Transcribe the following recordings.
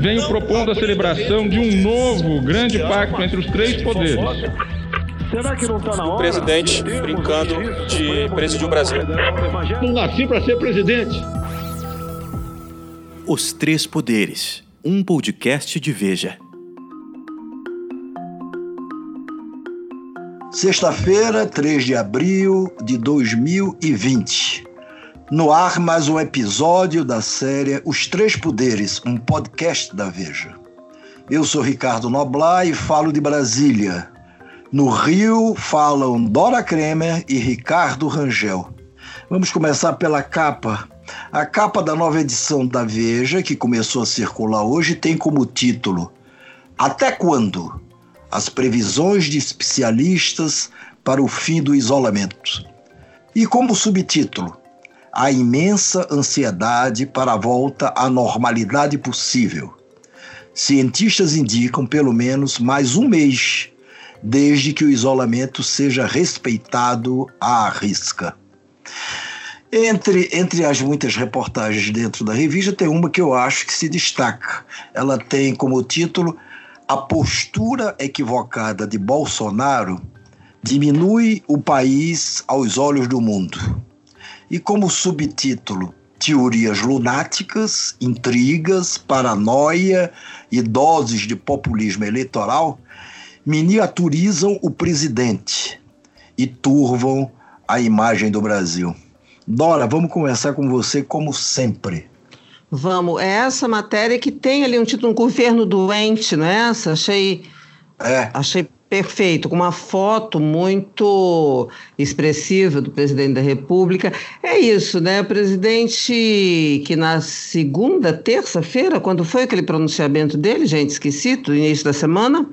venho propondo a celebração de um novo grande pacto entre os três poderes. Será que não está na hora? O presidente brincando de presidir o Brasil. Não nasci para ser presidente. Os Três Poderes, um podcast de Veja. Sexta-feira, 3 de abril de 2020. No ar, mais um episódio da série Os Três Poderes, um podcast da Veja. Eu sou Ricardo Noblar e falo de Brasília. No Rio falam Dora Kremer e Ricardo Rangel. Vamos começar pela capa. A capa da nova edição da Veja, que começou a circular hoje, tem como título Até quando? As previsões de especialistas para o fim do isolamento. E como subtítulo a imensa ansiedade para a volta à normalidade possível. Cientistas indicam pelo menos mais um mês desde que o isolamento seja respeitado à risca. Entre, entre as muitas reportagens dentro da revista, tem uma que eu acho que se destaca. Ela tem como título A postura equivocada de Bolsonaro diminui o país aos olhos do mundo e como subtítulo Teorias lunáticas, intrigas, paranoia e doses de populismo eleitoral miniaturizam o presidente e turvam a imagem do Brasil. Dora, vamos começar com você como sempre. Vamos, é essa matéria que tem ali um título, um governo doente, não é essa? Achei, é. achei Perfeito, com uma foto muito expressiva do presidente da República. É isso, né? O presidente que na segunda, terça-feira, quando foi aquele pronunciamento dele, gente, esqueci, do início da semana?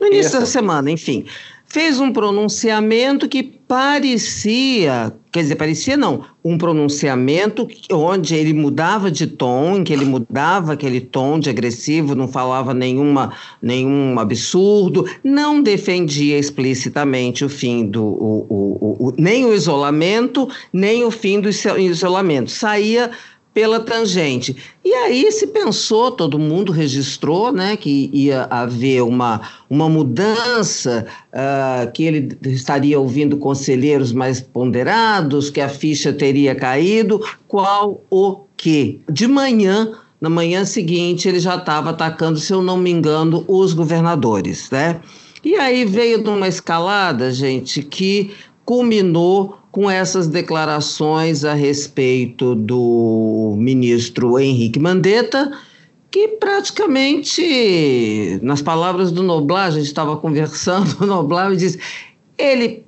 No início da semana, enfim fez um pronunciamento que parecia, quer dizer, parecia não, um pronunciamento onde ele mudava de tom, em que ele mudava aquele tom de agressivo, não falava nenhuma, nenhum absurdo, não defendia explicitamente o fim do, o, o, o, nem o isolamento, nem o fim do isolamento. Saía pela tangente. E aí se pensou, todo mundo registrou, né, que ia haver uma, uma mudança, uh, que ele estaria ouvindo conselheiros mais ponderados, que a ficha teria caído. Qual o quê? De manhã, na manhã seguinte, ele já estava atacando, se eu não me engano, os governadores, né? E aí veio numa escalada, gente, que culminou com essas declarações a respeito do ministro Henrique Mandetta, que praticamente, nas palavras do Noblar, a gente estava conversando, o Noblar me disse, ele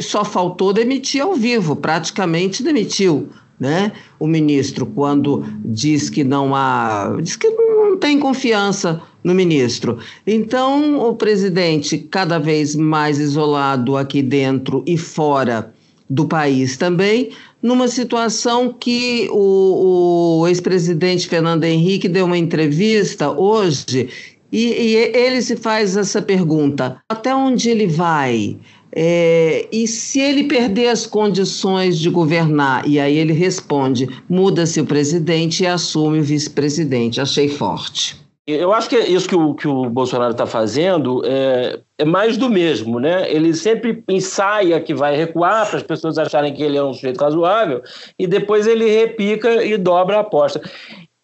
só faltou demitir ao vivo, praticamente demitiu. Né? O ministro, quando diz que não há, diz que não tem confiança no ministro. Então, o presidente, cada vez mais isolado aqui dentro e fora do país também, numa situação que o, o ex-presidente Fernando Henrique deu uma entrevista hoje e, e, ele se faz essa pergunta: até onde ele vai? É, e se ele perder as condições de governar? E aí ele responde: muda-se o presidente e assume o vice-presidente. Achei forte. Eu acho que é isso que o, que o Bolsonaro está fazendo é, é, mais do mesmo, né? Ele sempre ensaia que vai recuar para as pessoas acharem que ele é um sujeito razoável e depois ele repica e dobra a aposta.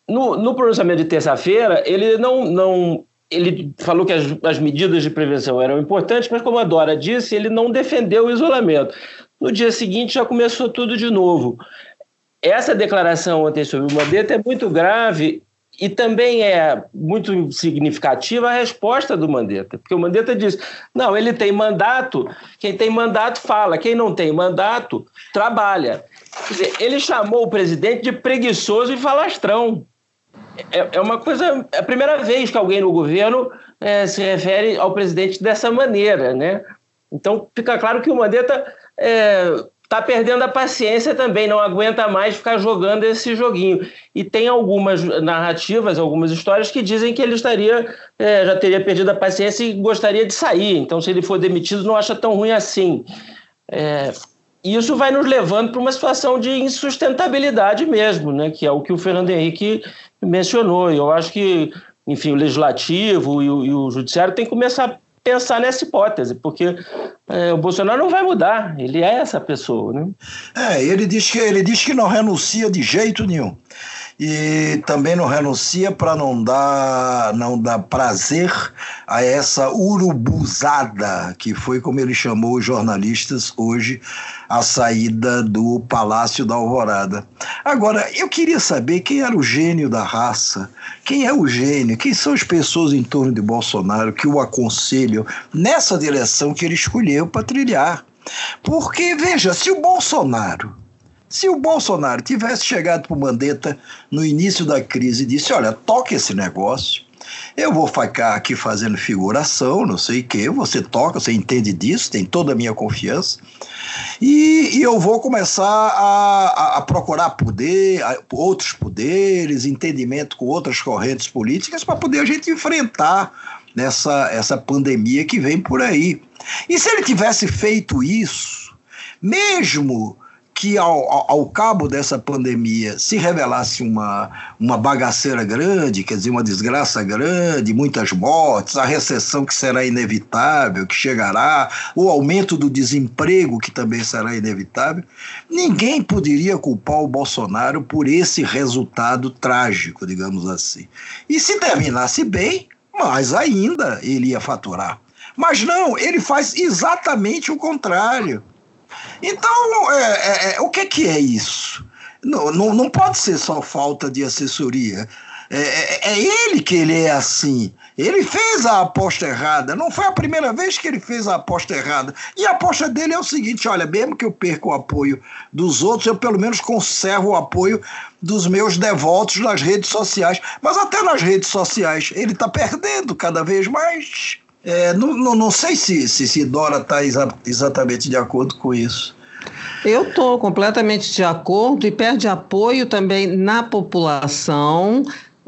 No, no pronunciamento de terça-feira, ele não, não ele falou que as, as, medidas de prevenção eram importantes, mas como a Dora disse, ele não defendeu o isolamento. No dia seguinte já começou tudo de novo. Essa declaração ontem sobre o Mandetta é muito grave e também é muito significativa a resposta do Mandetta, porque o Mandetta diz: não, ele tem mandato, quem tem mandato fala, quem não tem mandato trabalha. Quer dizer, ele chamou o presidente de preguiçoso e falastrão. É, é uma coisa, é a primeira vez que alguém no governo é, se refere ao presidente dessa maneira, né? Então fica claro que o Mandetta é, está perdendo a paciência também, não aguenta mais ficar jogando esse joguinho. E tem algumas narrativas, algumas histórias que dizem que ele estaria, é, já teria perdido a paciência e gostaria de sair. Então, se ele for demitido, não acha tão ruim assim. É, isso vai nos levando para uma situação de insustentabilidade mesmo, né? que é o que o Fernando Henrique mencionou. Eu acho que enfim, o legislativo e o, e o judiciário têm que começar pensar nessa hipótese, porque é, o Bolsonaro não vai mudar, ele é essa pessoa, né? É, ele diz que ele diz que não renuncia de jeito nenhum e também não renuncia para não dar não dar prazer a essa urubuzada que foi como ele chamou os jornalistas hoje a saída do Palácio da Alvorada. Agora, eu queria saber quem era o gênio da raça, quem é o gênio, quem são as pessoas em torno de Bolsonaro que o aconselham nessa direção que ele escolheu para trilhar. Porque, veja, se o Bolsonaro se o Bolsonaro tivesse chegado para o Mandetta no início da crise e disse: Olha, toque esse negócio, eu vou ficar aqui fazendo figuração, não sei o quê, você toca, você entende disso, tem toda a minha confiança, e, e eu vou começar a, a, a procurar poder, a, outros poderes, entendimento com outras correntes políticas para poder a gente enfrentar nessa essa pandemia que vem por aí. E se ele tivesse feito isso, mesmo que ao, ao, cabo dessa pandemia se revelasse uma, uma bagaceira grande, quer dizer, uma desgraça grande, muitas mortes, a recessão que será inevitável, que chegará, o aumento do desemprego que também será inevitável, ninguém poderia culpar o Bolsonaro por esse resultado trágico, digamos assim. E se terminasse bem, mais ainda ele ia faturar. Mas não, ele faz exatamente o contrário. Então, é, é, é, o que, que é isso? Não, não, não pode ser só falta de assessoria. É, é, é, ele que ele é assim. Ele fez a aposta errada. Não foi a primeira vez que ele fez a aposta errada. E a aposta dele é o seguinte: olha, mesmo que eu perca o apoio dos outros, eu pelo menos conservo o apoio dos meus devotos nas redes sociais. Mas até nas redes sociais ele está perdendo cada vez mais. É, não, não, não, sei se, se, se Dora está exa exatamente de acordo com isso. Eu estou completamente de acordo e perde apoio também na população,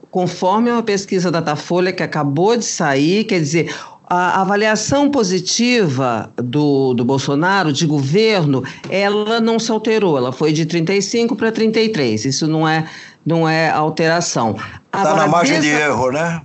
conforme uma pesquisa da Datafolha que acabou de sair, quer dizer, a avaliação positiva do, do Bolsonaro, de governo, ela não se alterou, ela foi de 35 para 33. Isso não é, não é alteração. Está na margem de erro, né?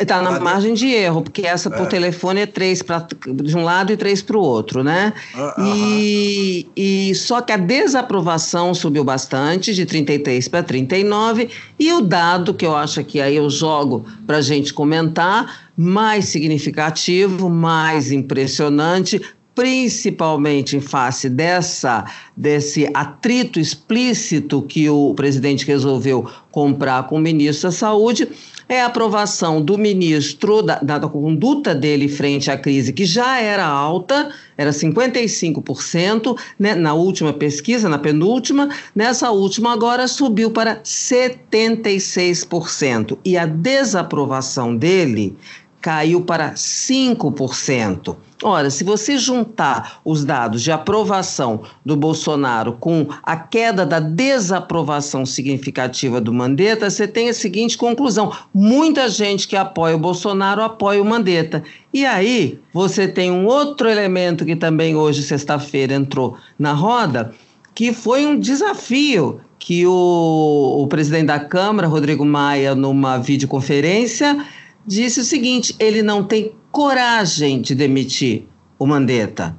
Está na margem de erro, porque essa por é. telefone é três pra, de um lado e três para o outro, né? Uh, e, e só que a desaprovação subiu bastante, de 33 para 39, e o dado que eu acho que aí eu jogo para a gente comentar, mais significativo, mais impressionante, principalmente em face dessa desse atrito explícito que o presidente resolveu comprar com o ministro da Saúde, é a aprovação do ministro, da, da, conduta dele frente à crise, que já era alta, era 55%, né, na última pesquisa, na penúltima, nessa última agora subiu para 76%. E a desaprovação dele caiu para 5%. Ora, se você juntar os dados de aprovação do Bolsonaro com a queda da desaprovação significativa do Mandetta, você tem a seguinte conclusão: muita gente que apoia o Bolsonaro apoia o Mandetta. E aí, você tem um outro elemento que também hoje, sexta-feira, entrou na roda, que foi um desafio que o, o presidente da Câmara, Rodrigo Maia, numa videoconferência, disse o seguinte: ele não tem coragem de demitir o Mandetta.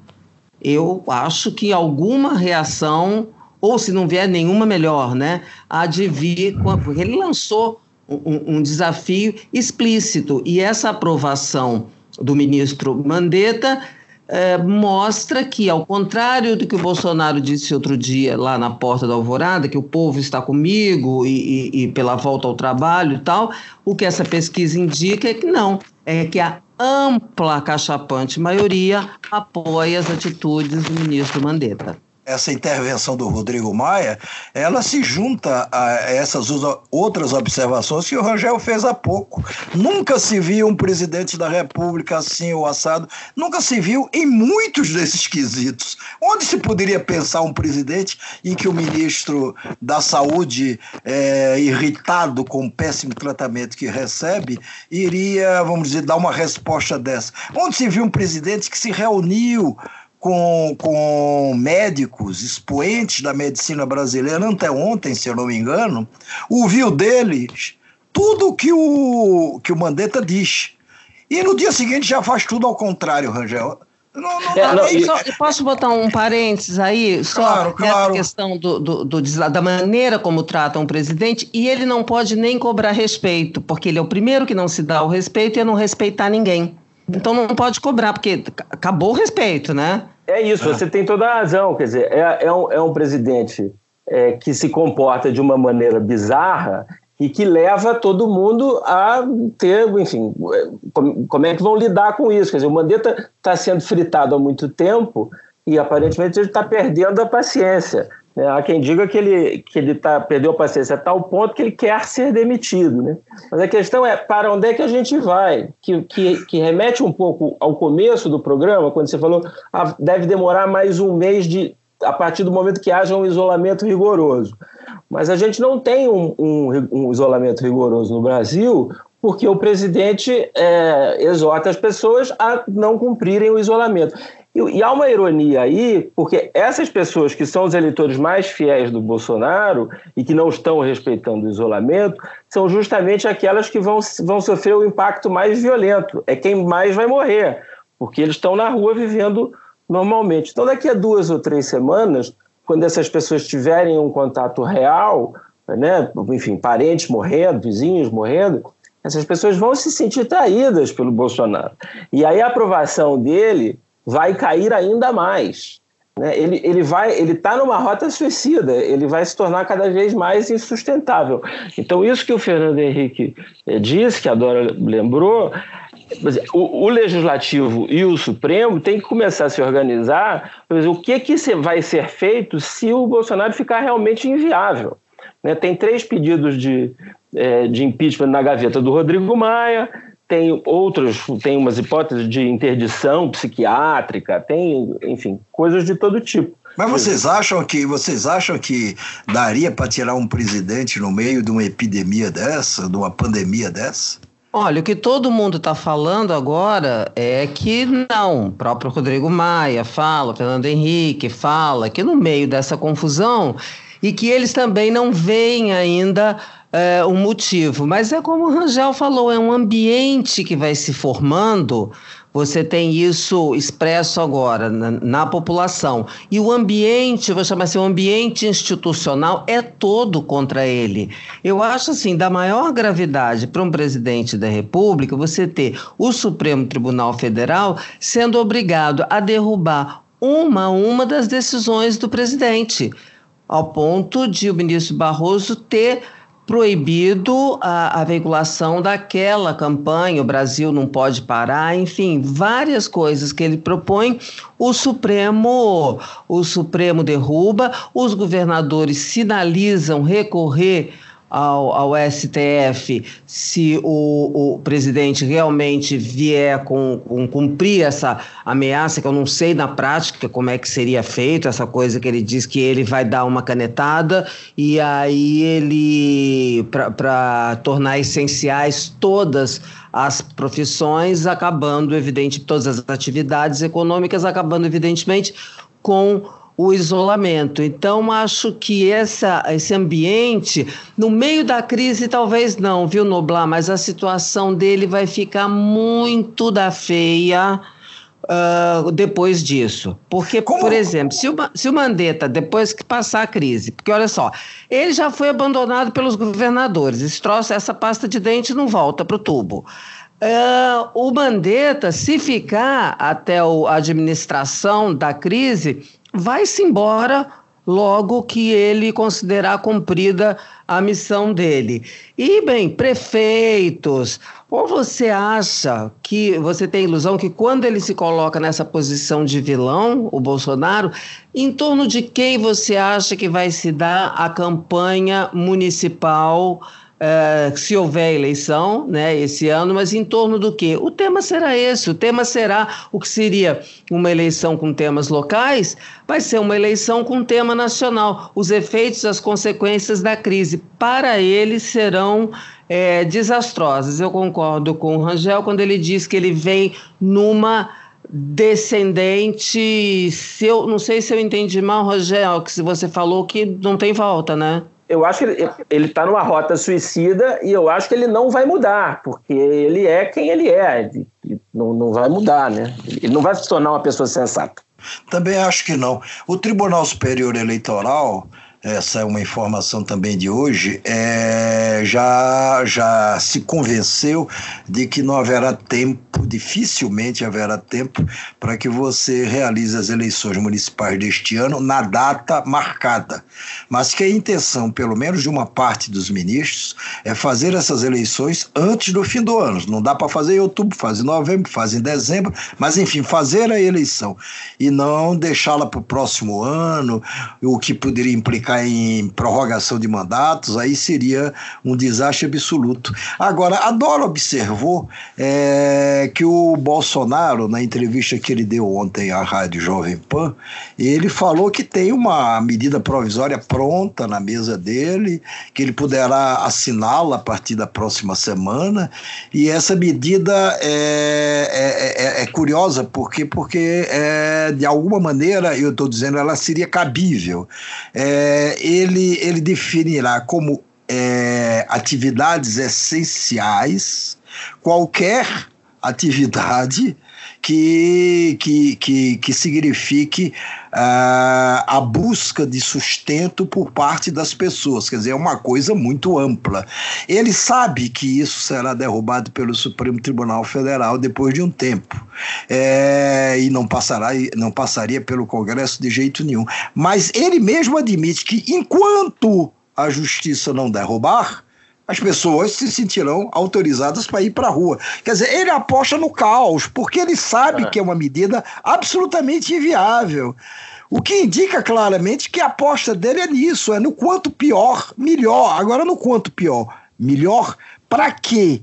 Eu acho que alguma reação, ou se não vier nenhuma melhor, né, há de vir, porque ele lançou um, um desafio explícito e essa aprovação do ministro Mandetta é, mostra que, ao contrário do que o Bolsonaro disse outro dia lá na porta da Alvorada, que o povo está comigo e, e, e pela volta ao trabalho e tal, o que essa pesquisa indica é que não, é que a ampla cachapante maioria apoia as atitudes do ministro Mandetta essa intervenção do Rodrigo Maia, ela se junta a essas outras observações que o Rangel fez há pouco. Nunca se viu um presidente da República assim ou assado, nunca se viu em muitos desses quesitos. Onde se poderia pensar um presidente em que o ministro da Saúde, é, irritado com o péssimo tratamento que recebe, iria, vamos dizer, dar uma resposta dessa? Onde se viu um presidente que se reuniu com, com médicos, expoentes da medicina brasileira, até ontem, se eu não me engano, ouviu deles tudo que o, que o Mandetta diz. E no dia seguinte já faz tudo ao contrário, Rangel. Não, não é, não, só, posso botar um parênteses aí? Só claro, claro. questão do, do, do, da maneira como tratam o presidente, e ele não pode nem cobrar respeito, porque ele é o primeiro que não se dá o respeito e é não respeitar ninguém. Então não pode cobrar, porque acabou o respeito, né? É isso, é. você tem toda a razão. Quer dizer, é, é, um, é um presidente é, que se comporta de uma maneira bizarra e que leva todo mundo a ter, enfim, como é que vão lidar com isso? Quer dizer, o Mandetta está sendo fritado há muito tempo e aparentemente ele está perdendo a paciência. Né? Há quem diga que ele, que ele tá, perdeu a paciência a tal ponto que ele quer ser demitido. Né? Mas a questão é para onde é que a gente vai? Que, que, que remete um pouco ao começo do programa, quando você falou ah, deve demorar mais um mês de, a partir do momento que haja um isolamento rigoroso. Mas a gente não tem um, um, um isolamento rigoroso no Brasil porque o presidente é, exorta as pessoas a não cumprirem o isolamento. E, e, há uma ironia aí, porque essas pessoas que são os eleitores mais fiéis do Bolsonaro e que não estão respeitando o isolamento, são justamente aquelas que vão, vão sofrer o impacto mais violento. É quem mais vai morrer, porque eles estão na rua vivendo normalmente. Então, daqui a duas ou três semanas, quando essas pessoas tiverem um contato real, né, enfim, parentes morrendo, vizinhos morrendo, essas pessoas vão se sentir traídas pelo Bolsonaro. E aí a aprovação dele vai cair ainda mais. Né? Ele, ele vai, ele está numa rota suicida, ele vai se tornar cada vez mais insustentável. Então, isso que o Fernando Henrique eh, disse, que a Dora lembrou, o, o, legislativo e o Supremo têm que começar a se organizar. o que, que vai ser feito se o Bolsonaro ficar realmente inviável? Né? Tem três pedidos de, é, de impeachment na gaveta do Rodrigo Maia, tem outros, tem umas hipóteses de interdição psiquiátrica, tem, enfim, coisas de todo tipo. Mas vocês acham que vocês acham que daria para tirar um presidente no meio de uma epidemia dessa, de uma pandemia dessa? Olha, o que todo mundo está falando agora é que não. O próprio Rodrigo Maia fala, o Fernando Henrique fala que no meio dessa confusão e que eles também não veem ainda é, um motivo. Mas é como o Rangel falou, é um ambiente que vai se formando você tem isso expresso agora na, na, população. E o ambiente, vou chamar assim, o ambiente institucional é todo contra ele. Eu acho assim, da maior gravidade para um presidente da República você ter o Supremo Tribunal Federal sendo obrigado a derrubar uma a uma das decisões do presidente, ao ponto de o ministro Barroso ter proibido a, a, veiculação daquela campanha, o Brasil não pode parar, enfim, várias coisas que ele propõe, o Supremo, o Supremo derruba, os governadores sinalizam recorrer ao, ao STF se o, o presidente realmente vier com, com cumprir essa ameaça, que eu não sei na prática como é que seria feito, essa coisa que ele diz que ele vai dar uma canetada e aí ele, para tornar essenciais todas as profissões, acabando, evidente, todas as atividades econômicas, acabando, evidentemente, com o isolamento. Então, acho que essa, esse ambiente, no meio da crise, talvez não, viu, Noblar? Mas a situação dele vai ficar muito da feia. Uh, depois disso. Porque, Como? por exemplo, se o, se o Mandetta, depois que passar a crise, porque olha só, ele já foi abandonado pelos governadores, esse troço, essa pasta de dente não volta para o tubo. Uh, o Mandetta, se ficar até a administração da crise, vai-se embora logo que ele considerar cumprida a missão dele. E, bem, prefeitos, ou você acha que você tem ilusão que quando ele se coloca nessa posição de vilão, o Bolsonaro, em torno de quem você acha que vai se dar a campanha municipal? Uh, se houver eleição né, esse ano, mas em torno do quê? O tema será esse, o tema será o que seria uma eleição com temas locais, vai ser uma eleição com tema nacional. Os efeitos, as consequências da crise, para ele, serão é, desastrosas. Eu concordo com o Rangel quando ele diz que ele vem numa descendente. Se eu, não sei se eu entendi mal, Rangel, que você falou que não tem volta, né? Eu acho que ele está numa rota suicida e eu acho que ele não vai mudar, porque ele é quem ele é, não, não vai mudar, né? Ele não vai se tornar uma pessoa sensata. Também acho que não. O Tribunal Superior Eleitoral essa é uma informação também de hoje, é, já, já se convenceu de que não haverá tempo, dificilmente haverá tempo, para que você realize as eleições municipais deste ano na data marcada. Mas que a intenção, pelo menos de uma parte dos ministros, é fazer essas eleições antes do fim do ano. Não dá para fazer em outubro, faz em novembro, faz em dezembro, mas enfim, fazer a eleição e não deixá-la para o próximo ano, o que poderia implicar ficar em prorrogação de mandatos, aí seria um desastre absoluto. Agora, a Dora observou é, que o Bolsonaro, na entrevista que ele deu ontem à Rádio Jovem Pan, ele falou que tem uma medida provisória pronta na mesa dele, que ele poderá assiná-la a partir da próxima semana, e essa medida é, é, é, é curiosa, porque, porque é, de alguma maneira, eu estou dizendo, ela seria cabível. É, ele, ele definirá como é, atividades essenciais qualquer atividade que, que, que, que signifique uh, a busca de sustento por parte das pessoas. Quer dizer, é uma coisa muito ampla. Ele sabe que isso será derrubado pelo Supremo Tribunal Federal depois de um tempo. É, e não, passará, não passaria pelo Congresso de jeito nenhum. Mas ele mesmo admite que enquanto a justiça não derrubar, as pessoas se sentirão autorizadas para ir para a rua. Quer dizer, ele aposta no caos, porque ele sabe é. que é uma medida absolutamente inviável. O que indica claramente que a aposta dele é nisso, é no quanto pior, melhor. Agora, no quanto pior, melhor, para quê?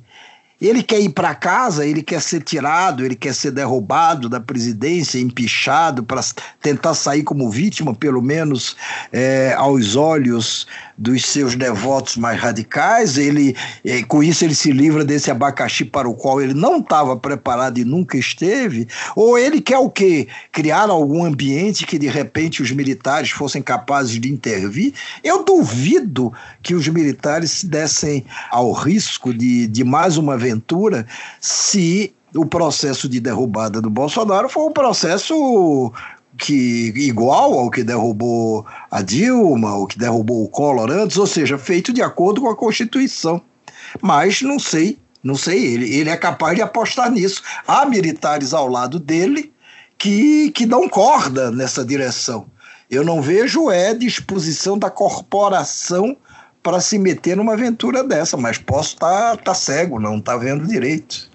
Ele quer ir para casa, ele quer ser tirado, ele quer ser derrubado da presidência, empichado para tentar sair como vítima, pelo menos é, aos olhos dos seus devotos mais radicais. Ele, é, com isso, ele se livra desse abacaxi para o qual ele não estava preparado e nunca esteve. Ou ele quer o quê? Criar algum ambiente que de repente os militares fossem capazes de intervir. Eu duvido que os militares se dessem ao risco de, de mais uma aventura se o processo de derrubada do Bolsonaro foi um processo que igual ao que derrubou a Dilma, o que derrubou o Collor antes, ou seja, feito de acordo com a Constituição. Mas não sei, não sei, ele, ele é capaz de apostar nisso. Há militares ao lado dele que, que dão corda nessa direção. Eu não vejo é disposição da corporação para se meter numa aventura dessa, mas posso estar tá, tá cego, não tá vendo direito.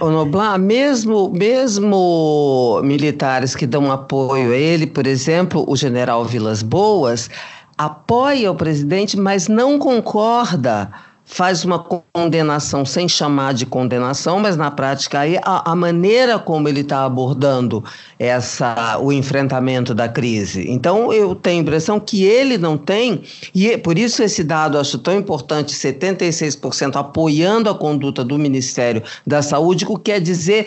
O Noblar, mesmo, mesmo militares que dão apoio a ele, por exemplo, o general Vilas Boas, apoia o presidente, mas não concorda faz uma condenação sem chamar de condenação, mas na prática aí a, a maneira como ele está abordando essa o enfrentamento da crise. Então eu tenho a impressão que ele não tem e é por isso esse dado acho tão importante, 76% apoiando a conduta do Ministério da Saúde, o que quer dizer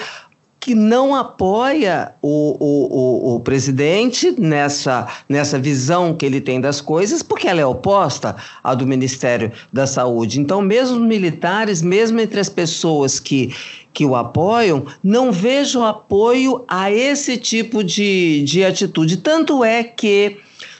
que não apoia o, o, o, o, presidente nessa, nessa visão que ele tem das coisas, porque ela é oposta à do Ministério da Saúde. Então, mesmo militares, mesmo entre as pessoas que, que o apoiam, não vejo apoio a esse tipo de, de atitude. Tanto é que.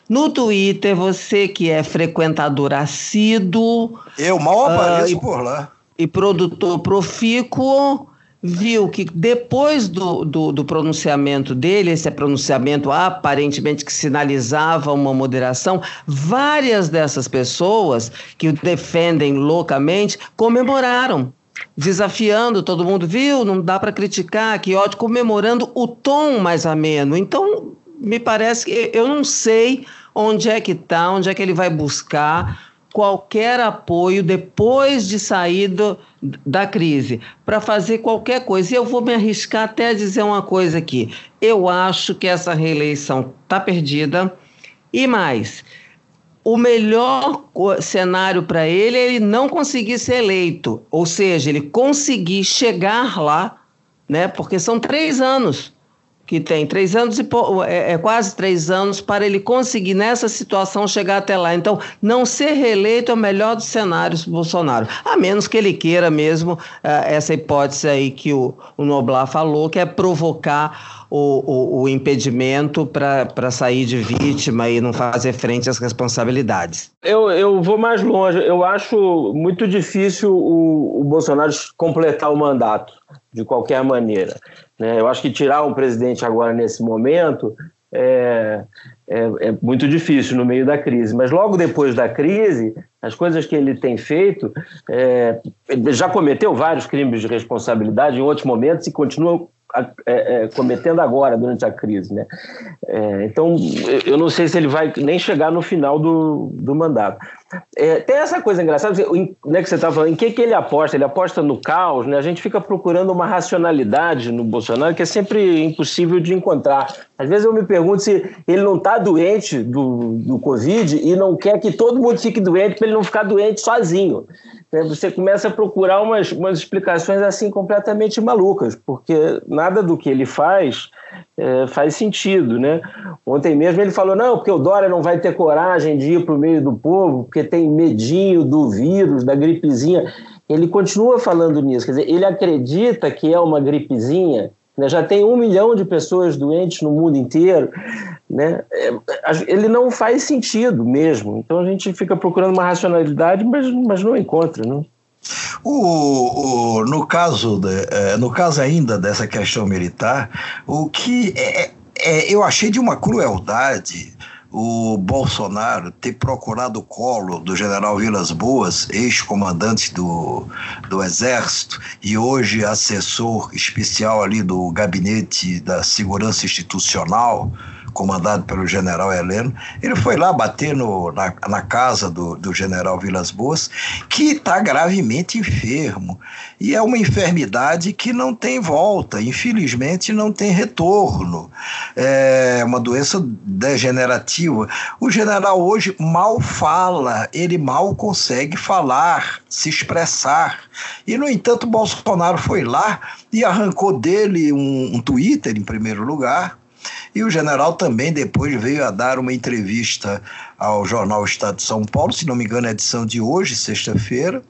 No Twitter, você que é frequentador assíduo. Eu mal apareço uh, e, por lá. E produtor profícuo viu que depois do, do, do, pronunciamento dele, esse pronunciamento aparentemente que sinalizava uma moderação, várias dessas pessoas que o defendem loucamente comemoraram. Desafiando todo mundo, viu? Não dá para criticar, que ódio, comemorando o tom mais ameno. Então, me parece que eu não sei onde é que está, onde é que ele vai buscar qualquer apoio depois de sair do, da crise para fazer qualquer coisa. E eu vou me arriscar até a dizer uma coisa aqui. Eu acho que essa reeleição está perdida. E mais, o melhor cenário para ele é ele não conseguir ser eleito, ou seja, ele conseguir chegar lá, né? Porque são três anos que tem três anos e é, é, quase três anos para ele conseguir nessa situação chegar até lá. Então, não ser reeleito é o melhor dos cenários para Bolsonaro, a menos que ele queira mesmo uh, essa hipótese aí que o, o Noblar falou, que é provocar o, o, o impedimento para sair de vítima e não fazer frente às responsabilidades. Eu, eu vou mais longe. Eu acho muito difícil o, o Bolsonaro completar o mandato de qualquer maneira. Né? Eu acho que tirar um presidente agora nesse momento é, é, é, muito difícil no meio da crise. Mas logo depois da crise, as coisas que ele tem feito, é, já cometeu vários crimes de responsabilidade em outros momentos e continua é, é, cometendo agora, durante a crise. Né? É, então, eu não sei se ele vai nem chegar no final do, do mandato. É, tem essa coisa engraçada, né, que você estava falando, em que, que ele aposta? Ele aposta no caos, né? a gente fica procurando uma racionalidade no Bolsonaro que é sempre impossível de encontrar. Às vezes eu me pergunto se ele não está doente do, do Covid e não quer que todo mundo fique doente para ele não ficar doente sozinho. Né, você começa a procurar umas, umas explicações assim completamente malucas, porque nada do que ele faz é, faz sentido, né? Ontem mesmo ele falou, não, porque o Dória não vai ter coragem de ir para o meio do povo, porque tem medinho do vírus, da gripezinha. Ele continua falando nisso, quer dizer, ele acredita que é uma gripezinha, né? já tem um milhão de pessoas doentes no mundo inteiro, né? É, ele não faz sentido mesmo. Então a gente fica procurando uma racionalidade, mas, mas não encontra, não. O, o, no, caso de, é, no caso ainda dessa questão militar, o que é, é, eu achei de uma crueldade o Bolsonaro ter procurado o colo do general Vilas Boas, ex-comandante do, do Exército e hoje assessor especial ali do Gabinete da Segurança Institucional, comandado pelo general Heleno, ele foi lá bater no, na, na casa do, do general Vilas Boas, que está gravemente enfermo. E é uma enfermidade que não tem volta, infelizmente não tem retorno. É uma doença degenerativa. O general hoje mal fala, ele mal consegue falar, se expressar. E, no entanto, Bolsonaro foi lá e arrancou dele um, um Twitter, em primeiro lugar, e o general também depois veio a dar uma entrevista ao jornal Estado de São Paulo, se não me engano, é a edição de hoje, sexta-feira,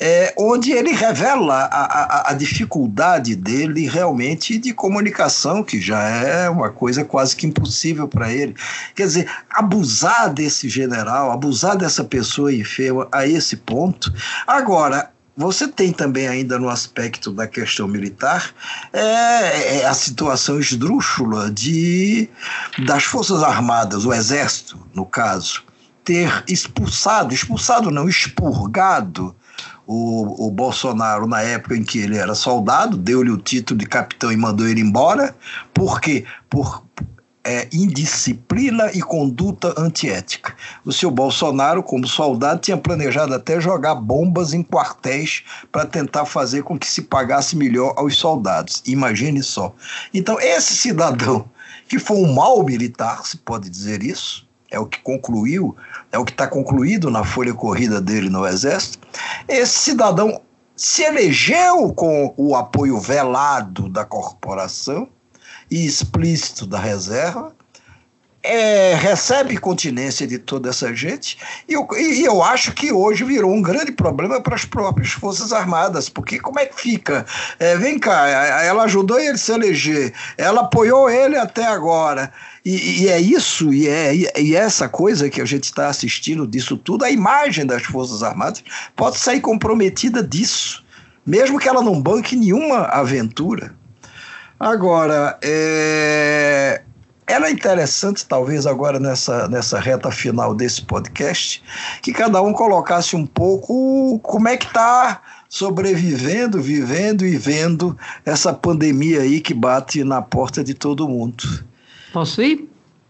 é, onde ele revela a, a, a, dificuldade dele realmente de comunicação, que já é uma coisa quase que impossível para ele. Quer dizer, abusar desse general, abusar dessa pessoa enferma a esse ponto. Agora, você tem também ainda no aspecto da questão militar é, é, a situação esdrúxula de das forças armadas, o exército, no caso, ter expulsado, expulsado não, expurgado o, o Bolsonaro na época em que ele era soldado, deu-lhe o título de capitão e mandou ele embora. Por quê? Por, é, indisciplina e conduta antiética. O seu Bolsonaro, como soldado, tinha planejado até jogar bombas em quartéis para tentar fazer com que se pagasse melhor aos soldados. Imagine só. Então, esse cidadão, que foi um mau militar, se pode dizer isso, é o que concluiu, é o que está concluído na folha corrida dele no Exército, esse cidadão se elegeu com o apoio velado da corporação e explícito da reserva, é, recebe continência de toda essa gente, e eu, e eu acho que hoje virou um grande problema para as próprias Forças Armadas, porque como é que fica? É, vem cá, ela ajudou ele a se eleger, ela apoiou ele até agora. E, e, é isso, e é e essa coisa que a gente está assistindo disso tudo, a imagem das Forças Armadas pode sair comprometida disso, mesmo que ela não banque nenhuma aventura. Agora, é, era interessante, talvez agora nessa, nessa reta final desse podcast, que cada um colocasse um pouco como é que está sobrevivendo, vivendo e vendo essa pandemia aí que bate na porta de todo mundo. Posso ir?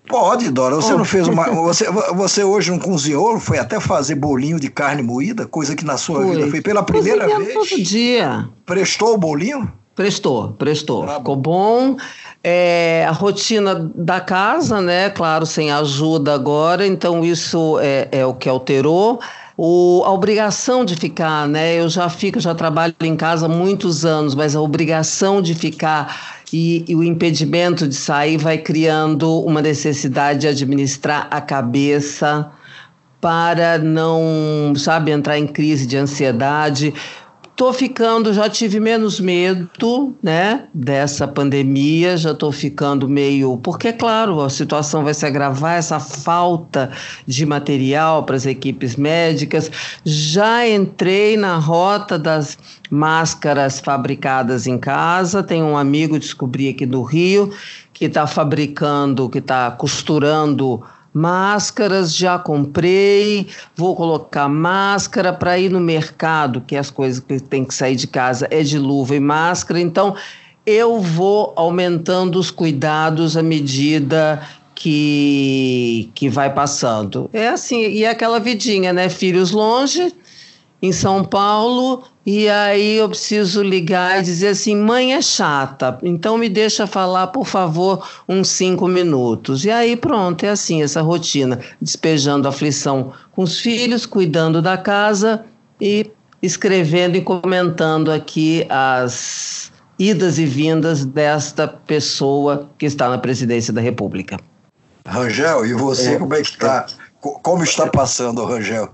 Pode, Dora. Você oh. não fez uma. Você, você hoje não cozinhou, foi até fazer bolinho de carne moída, coisa que na sua foi. vida foi pela primeira vez. todo dia. Prestou o bolinho? Prestou, prestou. Tá Ficou bom. É, a rotina da casa, né? Claro, sem ajuda agora, então isso é, é o que alterou. o, a obrigação de ficar, né? Eu já fico, já trabalho em casa há muitos anos, mas a obrigação de ficar e, e, o impedimento de sair vai criando uma necessidade de administrar a cabeça para não, sabe, entrar em crise de ansiedade. Tô ficando, já tive menos medo, né, dessa pandemia, já tô ficando meio, porque claro, a situação vai se agravar, essa falta de material para as equipes médicas. Já entrei na rota das máscaras fabricadas em casa, tem um amigo descobri aqui do Rio que está fabricando, que está costurando Máscaras já comprei, vou colocar máscara para ir no mercado, que é as coisas que tem que sair de casa é de luva e máscara. Então, eu vou aumentando os cuidados à medida que, que vai passando. É assim, e é aquela vidinha, né? Filhos longe, em São Paulo, e aí eu preciso ligar e dizer assim: mãe é chata, então me deixa falar, por favor, uns cinco minutos. E aí pronto, é assim essa rotina: despejando aflição com os filhos, cuidando da casa e escrevendo e comentando aqui as idas e vindas desta pessoa que está na presidência da República. Rangel, e você, é. como é que está? Como está passando, Rangel?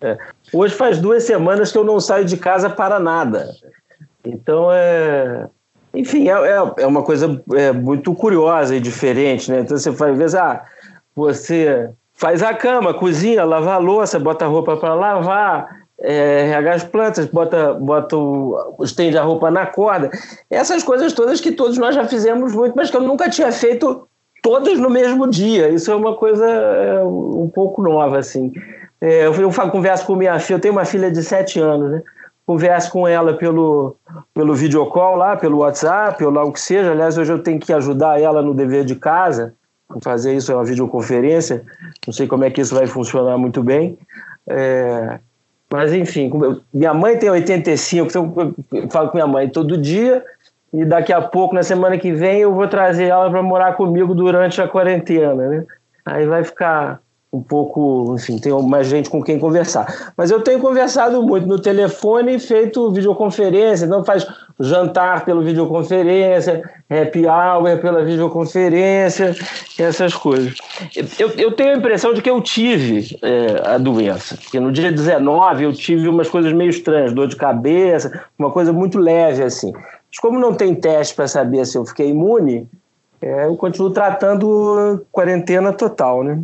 É. Hoje faz duas semanas que eu não saio de casa para nada. Então é. Enfim, é, é, é uma coisa é, muito curiosa e diferente, né? Então você faz, vezes, ah, você faz a cama, cozinha, lava a louça, bota a roupa para lavar, é, rega as plantas, bota, bota o, estende a roupa na corda. Essas coisas todas que todos nós já fizemos muito, mas que eu nunca tinha feito todas no mesmo dia. Isso é uma coisa é, um pouco nova, assim. É, eu, eu converso com minha filha, eu tenho uma filha de 7 anos, né? Converso com ela pelo, pelo videocall lá, pelo WhatsApp, ou lá o que seja. Aliás, hoje eu tenho que ajudar ela no dever de casa, fazer isso é uma videoconferência. Não sei como é que isso vai funcionar muito bem. É, mas, enfim, minha mãe tem 85, então eu falo com minha mãe todo dia. E daqui a pouco, na semana que vem, eu vou trazer ela para morar comigo durante a quarentena, né? Aí vai ficar um pouco, enfim, tenho mais gente com quem conversar. Mas eu tenho conversado muito no telefone e feito videoconferência, então faz jantar pela videoconferência, happy hour pela videoconferência, essas coisas. Eu, eu tenho a impressão de que eu tive é, a doença, porque no dia 19 eu tive umas coisas meio estranhas, dor de cabeça, uma coisa muito leve assim. Mas como não tem teste para saber se eu fiquei imune, é, eu continuo tratando quarentena total, né?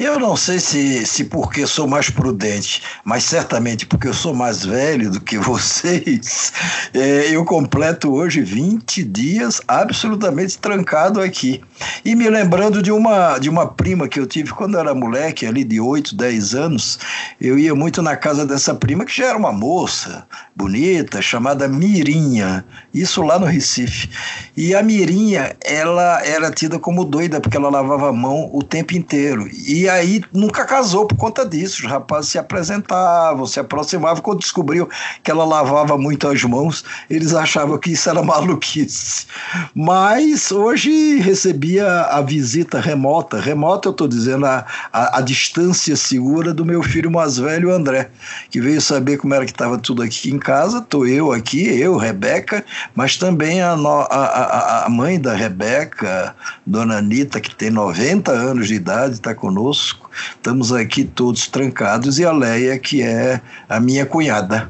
Eu não sei se, se porque sou mais prudente, mas certamente porque eu sou mais velho do que vocês, é, eu completo hoje 20 dias absolutamente trancado aqui. E me lembrando de uma, de uma prima que eu tive quando era moleque, ali de 8, 10 anos, eu ia muito na casa dessa prima, que já era uma moça bonita, chamada Mirinha, isso lá no Recife. E a Mirinha, ela era tida como doida, porque ela lavava a mão o tempo inteiro. E aí nunca casou por conta disso. Os rapazes se apresentavam, se aproximavam. Quando descobriu que ela lavava muito as mãos, eles achavam que isso era maluquice. Mas hoje recebia a visita remota. Remota, eu estou dizendo, a, a, a, distância segura do meu filho mais velho, André, que veio saber como era que estava tudo aqui em casa. Estou eu aqui, eu, Rebeca, mas também a, a, a mãe da Rebeca, Dona Anitta, que tem 90 anos de idade, está conosco conosco. Estamos aqui todos trancados e a Leia, que é a minha cunhada.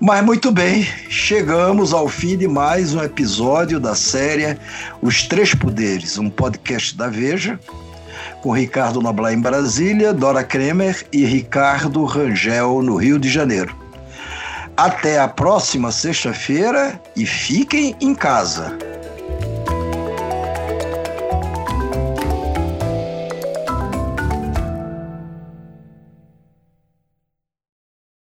Mas muito bem, chegamos ao fim de mais um episódio da série Os Três Poderes, um podcast da Veja, com Ricardo Noblar em Brasília, Dora Kremer e Ricardo Rangel no Rio de Janeiro. Até a próxima sexta-feira e fiquem em casa.